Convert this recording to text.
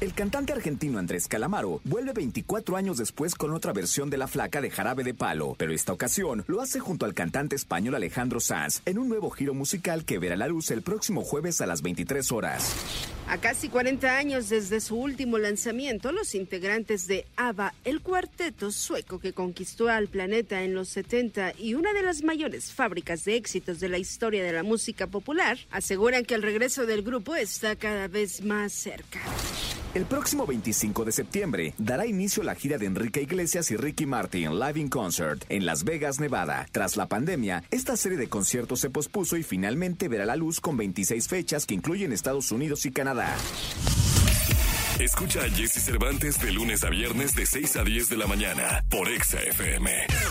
El cantante argentino Andrés Calamaro vuelve 24 años después con otra versión de La Flaca de Jarabe de Palo, pero esta ocasión lo hace junto al cantante español Alejandro Sanz en un nuevo giro musical que verá la luz el próximo jueves a las 23 horas. A casi 40 años desde su último lanzamiento, los integrantes de ABBA, el cuarteto sueco que conquistó al planeta en los 70 y una de las mayores fábricas de éxitos de la historia de la música popular, aseguran que el regreso del grupo está cada vez más cerca. El próximo 25 de septiembre dará inicio la gira de Enrique Iglesias y Ricky Martin Live in Concert en Las Vegas, Nevada. Tras la pandemia, esta serie de conciertos se pospuso y finalmente verá la luz con 26 fechas que incluyen Estados Unidos y Canadá. Escucha a Jesse Cervantes de lunes a viernes de 6 a 10 de la mañana por Exa FM.